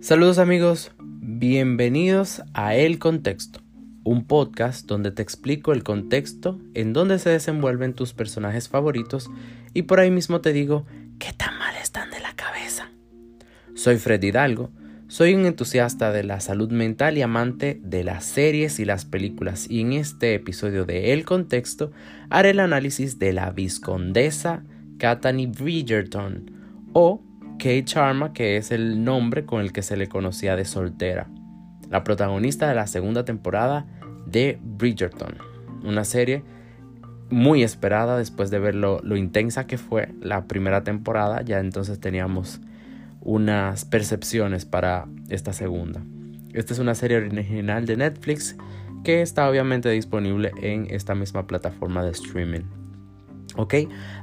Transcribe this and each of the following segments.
Saludos amigos, bienvenidos a El Contexto, un podcast donde te explico el contexto en donde se desenvuelven tus personajes favoritos y por ahí mismo te digo qué tan mal están de la cabeza. Soy Fred Hidalgo, soy un entusiasta de la salud mental y amante de las series y las películas y en este episodio de El Contexto haré el análisis de la viscondesa Katani Bridgerton o Kate Sharma, que es el nombre con el que se le conocía de soltera, la protagonista de la segunda temporada de Bridgerton, una serie muy esperada después de ver lo, intensa que fue la primera temporada, ya entonces teníamos unas percepciones para esta segunda. Esta es una serie original de Netflix que está obviamente disponible en esta misma plataforma de streaming. ¿Ok?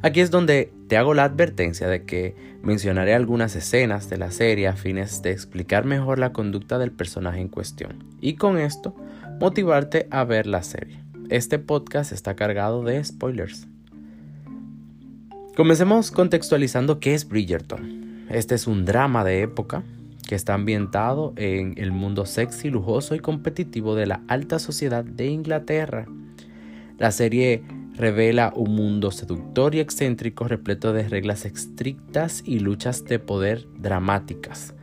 Aquí es donde te hago la advertencia de que mencionaré algunas escenas de la serie a fines de explicar mejor la conducta del personaje en cuestión y con esto motivarte a ver la serie. Este podcast está cargado de spoilers. Comencemos contextualizando qué es Bridgerton. Este es un drama de época que está ambientado en el mundo sexy, lujoso y competitivo de la alta sociedad de Inglaterra. La serie revela un mundo seductor y excéntrico repleto de reglas estrictas y luchas de poder dramáticas,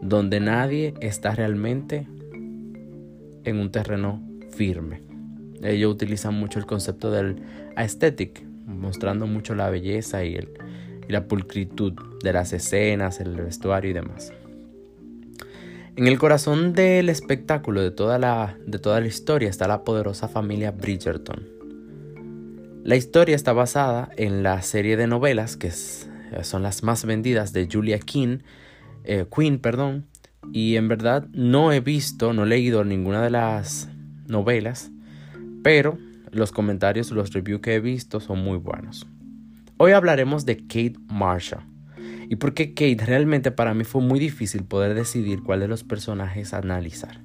donde nadie está realmente en un terreno firme. Ellos utilizan mucho el concepto del aesthetic, mostrando mucho la belleza y, la pulcritud de las escenas, el vestuario y demás. En el corazón del espectáculo de toda la, de toda la historia está la poderosa familia Bridgerton, la historia está basada en la serie de novelas que son las más vendidas de Julia King, eh, Queen, perdón, y en verdad no he visto, no he leído ninguna de las novelas, pero los comentarios, los reviews que he visto son muy buenos. Hoy hablaremos de Kate Marshall. Y porque Kate realmente para mí fue muy difícil poder decidir cuál de los personajes analizar.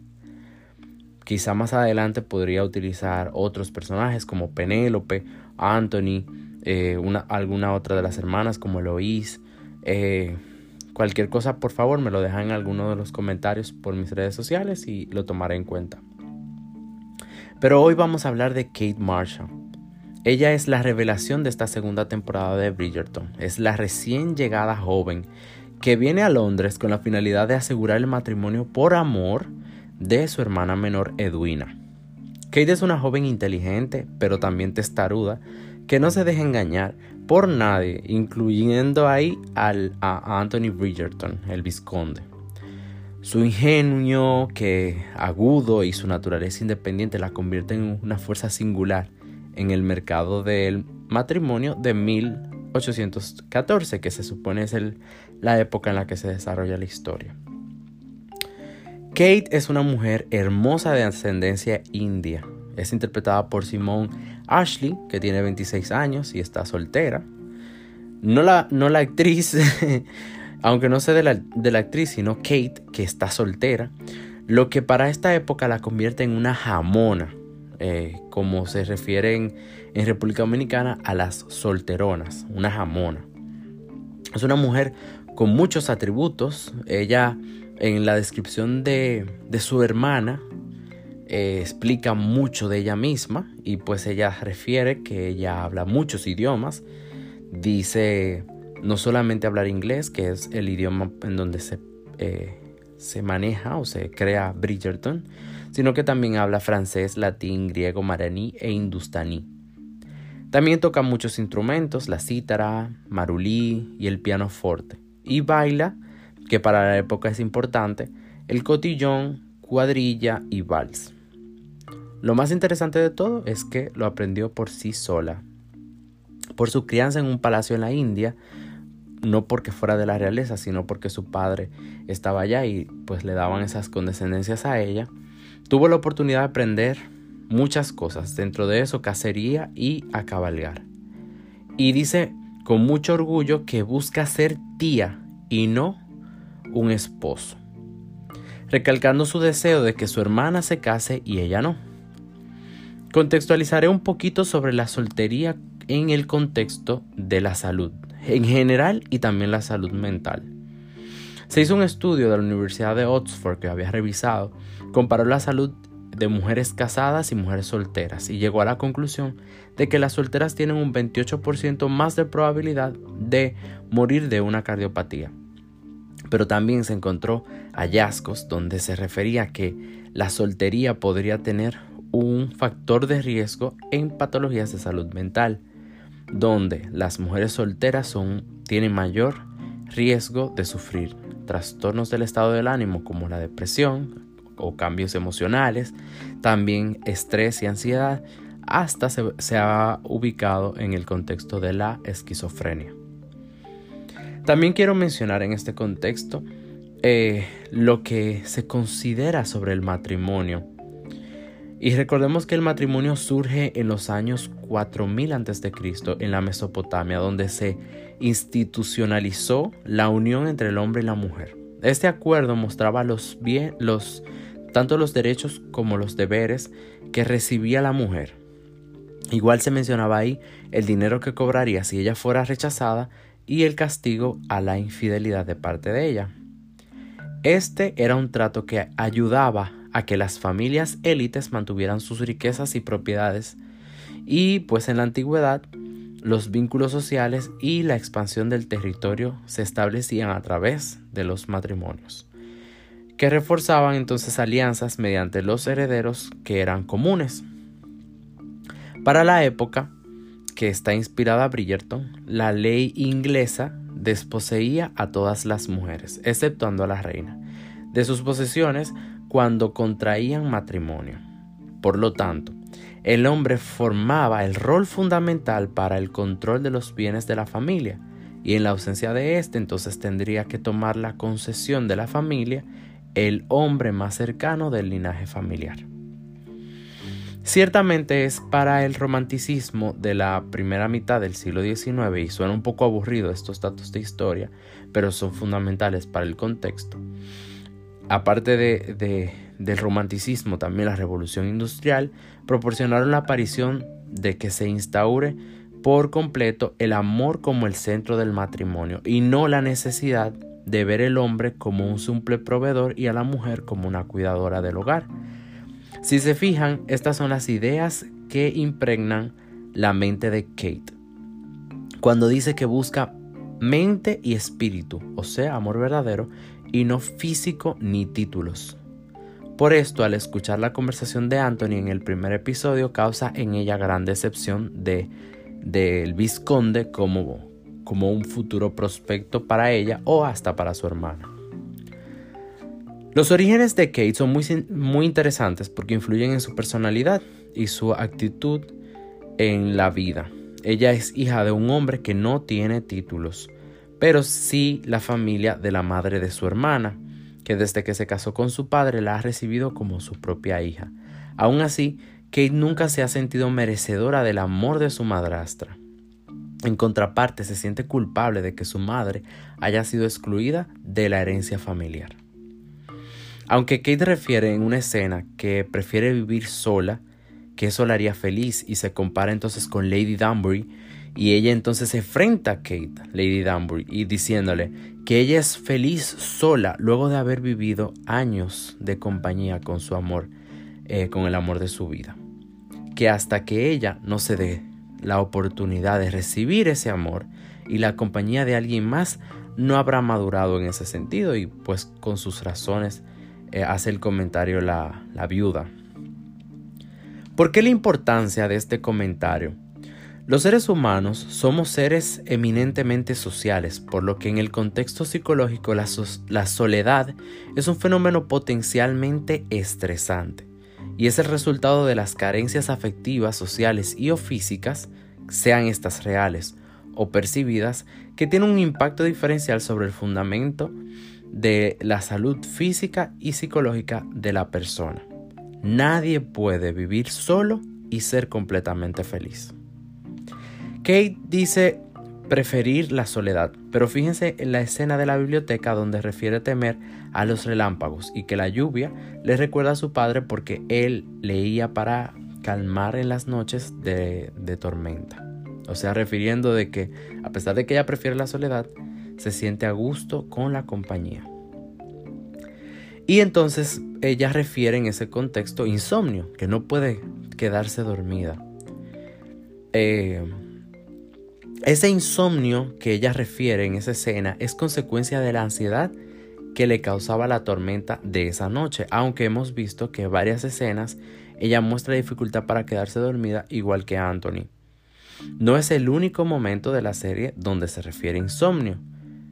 Quizá más adelante podría utilizar otros personajes como Penélope Anthony, eh, una, alguna otra de las hermanas como Eloís. Eh, cualquier cosa, por favor, me lo dejan en alguno de los comentarios por mis redes sociales y lo tomaré en cuenta. Pero hoy vamos a hablar de Kate Marshall. Ella es la revelación de esta segunda temporada de Bridgerton. Es la recién llegada joven que viene a Londres con la finalidad de asegurar el matrimonio por amor de su hermana menor Edwina. Kate es una joven inteligente, pero también testaruda, que no se deja engañar por nadie, incluyendo ahí al, a Anthony Bridgerton, el visconde. Su ingenio, que agudo y su naturaleza independiente la convierten en una fuerza singular en el mercado del matrimonio de 1814, que se supone es la época en la que se desarrolla la historia. Kate es una mujer hermosa de ascendencia india. Es interpretada por Simone Ashley, que tiene 26 años y está soltera. No la, no la actriz, aunque no sé de la, de la actriz, sino Kate, que está soltera. Lo que para esta época la convierte en una jamona, eh, como se refieren en República Dominicana a las solteronas, una jamona. Es una mujer con muchos atributos. Ella en la descripción de, su hermana eh, explica mucho de ella misma y pues ella refiere que ella habla muchos idiomas. Dice no solamente hablar inglés, que es el idioma en donde se, eh, se maneja o se crea Bridgerton, sino que también habla francés, latín, griego, maraní e hindustaní. También toca muchos instrumentos, la cítara, marulí y el piano forte. Y baila que para la época es importante, el cotillón, cuadrilla y vals. Lo más interesante de todo es que lo aprendió por sí sola. Por su crianza en un palacio en la India, no porque fuera de la realeza, sino porque su padre estaba allá y pues le daban esas condescendencias a ella, tuvo la oportunidad de aprender muchas cosas, dentro de eso cacería y a cabalgar. Y dice con mucho orgullo que busca ser tía y no un esposo, recalcando su deseo de que su hermana se case y ella no. Contextualizaré un poquito sobre la soltería en el contexto de la salud, en general y también la salud mental. Se hizo un estudio de la Universidad de Oxford que había revisado, comparó la salud de mujeres casadas y mujeres solteras y llegó a la conclusión de que las solteras tienen un 28% más de probabilidad de morir de una cardiopatía. Pero también se encontró hallazgos donde se refería que la soltería podría tener un factor de riesgo en patologías de salud mental, donde las mujeres solteras son, tienen mayor riesgo de sufrir trastornos del estado del ánimo como la depresión, o cambios emocionales, también estrés y ansiedad, hasta se, ha ubicado en el contexto de la esquizofrenia. También quiero mencionar en este contexto eh, lo que se considera sobre el matrimonio. Y recordemos que el matrimonio surge en los años 4000 a.C. en la Mesopotamia, donde se institucionalizó la unión entre el hombre y la mujer. Este acuerdo mostraba los, bien, los tanto los derechos como los deberes que recibía la mujer. Igual se mencionaba ahí el dinero que cobraría si ella fuera rechazada y el castigo a la infidelidad de parte de ella. Este era un trato que ayudaba a que las familias élites mantuvieran sus riquezas y propiedades y pues en la antigüedad los vínculos sociales y la expansión del territorio se establecían a través de los matrimonios que reforzaban entonces alianzas mediante los herederos que eran comunes. Para la época que está inspirada Bridgerton, la ley inglesa desposeía a todas las mujeres, exceptuando a la reina, de sus posesiones cuando contraían matrimonio. Por lo tanto, el hombre formaba el rol fundamental para el control de los bienes de la familia, y en la ausencia de éste entonces tendría que tomar la concesión de la familia el hombre más cercano del linaje familiar. Ciertamente es para el romanticismo de la primera mitad del siglo XIX y suena un poco aburrido estos datos de historia, pero son fundamentales para el contexto. Aparte de, del romanticismo, también la revolución industrial proporcionaron la aparición de que se instaure por completo el amor como el centro del matrimonio y no la necesidad de ver el hombre como un simple proveedor y a la mujer como una cuidadora del hogar. Si se fijan, estas son las ideas que impregnan la mente de Kate. Cuando dice que busca mente y espíritu, o sea, amor verdadero, y no físico ni títulos. Por esto, al escuchar la conversación de Anthony en el primer episodio, causa en ella gran decepción de del vizconde como como un futuro prospecto para ella o hasta para su hermana. Los orígenes de Kate son muy, muy interesantes porque influyen en su personalidad y su actitud en la vida. Ella es hija de un hombre que no tiene títulos, pero sí la familia de la madre de su hermana, que desde que se casó con su padre la ha recibido como su propia hija. Aún así, Kate nunca se ha sentido merecedora del amor de su madrastra. En contraparte, se siente culpable de que su madre haya sido excluida de la herencia familiar. Aunque Kate refiere en una escena que prefiere vivir sola, que eso la haría feliz y se compara entonces con Lady Danbury, y ella entonces se enfrenta a Kate, Lady Danbury, y diciéndole que ella es feliz sola luego de haber vivido años de compañía con su amor, eh, con el amor de su vida. Que hasta que ella no se dé la oportunidad de recibir ese amor y la compañía de alguien más no habrá madurado en ese sentido y pues con sus razones eh, hace el comentario la, la viuda. ¿Por qué la importancia de este comentario? Los seres humanos somos seres eminentemente sociales, por lo que en el contexto psicológico la, la, soledad es un fenómeno potencialmente estresante y es el resultado de las carencias afectivas, sociales y o físicas, sean estas reales o percibidas, que tienen un impacto diferencial sobre el fundamento de la salud física y psicológica de la persona. Nadie puede vivir solo y ser completamente feliz. Kate dice preferir la soledad, pero fíjense en la escena de la biblioteca donde refiere temer a los relámpagos y que la lluvia le recuerda a su padre porque él leía para calmar en las noches de, de tormenta. O sea, refiriendo de que a pesar de que ella prefiere la soledad, se siente a gusto con la compañía. Y entonces ella refiere en ese contexto insomnio, que no puede quedarse dormida. Eh, ese insomnio que ella refiere en esa escena es consecuencia de la ansiedad que le causaba la tormenta de esa noche, aunque hemos visto que varias escenas ella muestra dificultad para quedarse dormida igual que Anthony. No es el único momento de la serie donde se refiere a insomnio,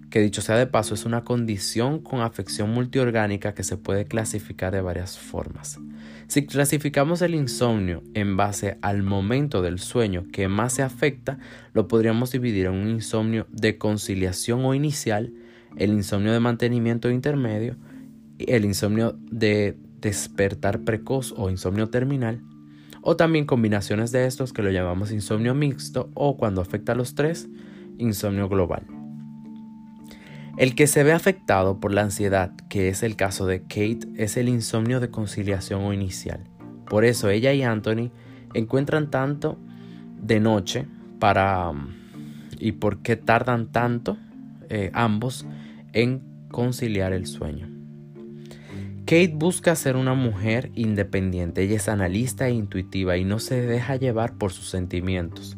que dicho sea de paso es una condición con afección multiorgánica que se puede clasificar de varias formas. Si clasificamos el insomnio en base al momento del sueño que más se afecta, lo podríamos dividir en un insomnio de conciliación o inicial, el insomnio de mantenimiento intermedio, el insomnio de despertar precoz o insomnio terminal, o también combinaciones de estos que lo llamamos insomnio mixto o cuando afecta a los tres, insomnio global. El que se ve afectado por la ansiedad, que es el caso de Kate, es el insomnio de conciliación o inicial. Por eso ella y Anthony encuentran tanto de noche para... y por qué tardan tanto eh, ambos en conciliar el sueño. Kate busca ser una mujer independiente, ella es analista e intuitiva y no se deja llevar por sus sentimientos,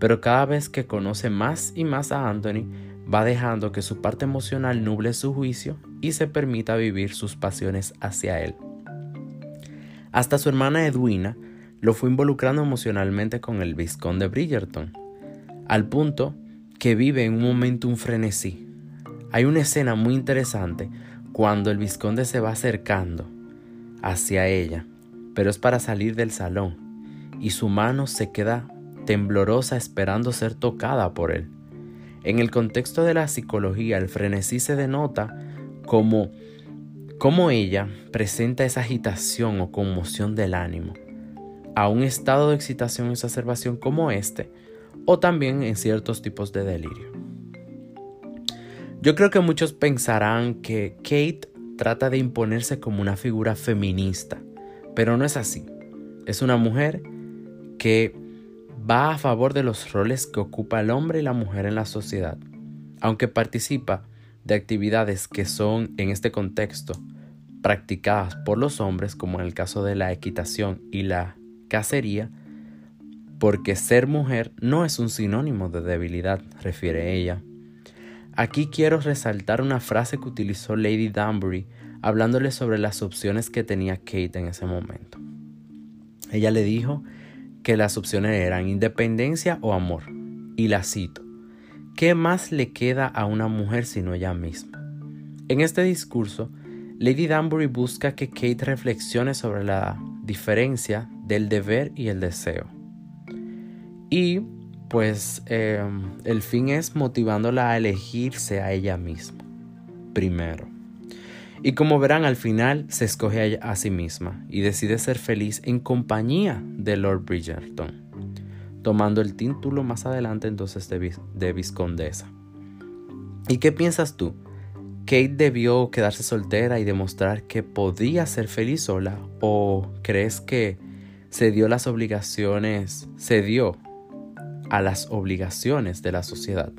pero cada vez que conoce más y más a Anthony, va dejando que su parte emocional nuble su juicio y se permita vivir sus pasiones hacia él. Hasta su hermana Edwina lo fue involucrando emocionalmente con el visconde Bridgerton, al punto que vive en un momento un frenesí. Hay una escena muy interesante cuando el vizconde se va acercando hacia ella, pero es para salir del salón, y su mano se queda temblorosa esperando ser tocada por él. En el contexto de la psicología, el frenesí se denota como, ella presenta esa agitación o conmoción del ánimo, a un estado de excitación o exacerbación como este, o también en ciertos tipos de delirio. Yo creo que muchos pensarán que Kate trata de imponerse como una figura feminista, pero no es así. Es una mujer que va a favor de los roles que ocupa el hombre y la mujer en la sociedad, aunque participa de actividades que son en este contexto practicadas por los hombres, como en el caso de la equitación y la cacería, porque ser mujer no es un sinónimo de debilidad, refiere ella. Aquí quiero resaltar una frase que utilizó Lady Danbury hablándole sobre las opciones que tenía Kate en ese momento. Ella le dijo que las opciones eran independencia o amor. Y la cito, ¿qué más le queda a una mujer sino ella misma? En este discurso, Lady Danbury busca que Kate reflexione sobre la diferencia del deber y el deseo. Y pues em, el fin es motivándola a elegirse a ella misma, primero. Y como verán, al final se escoge a, sí misma y decide ser feliz en compañía de Lord Bridgerton, tomando el título más adelante entonces de, de viscondesa. ¿Y qué piensas tú? ¿Kate debió quedarse soltera y demostrar que podía ser feliz sola? ¿O crees que se dio las obligaciones, se dio a las obligaciones de la sociedad.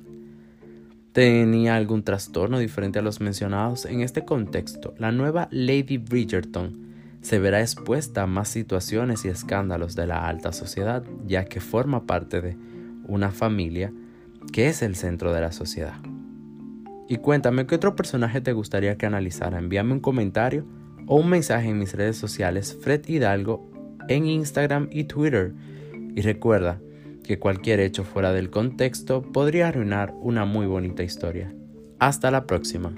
¿Tenía algún trastorno diferente a los mencionados? En este contexto, la nueva Lady Bridgerton se verá expuesta a más situaciones y escándalos de la alta sociedad, ya que forma parte de una familia que es el centro de la sociedad. Y cuéntame qué otro personaje te gustaría que analizara. Envíame un comentario o un mensaje en mis redes sociales Fred Hidalgo en Instagram y Twitter. Y recuerda, que cualquier hecho fuera del contexto podría arruinar una muy bonita historia. Hasta la próxima.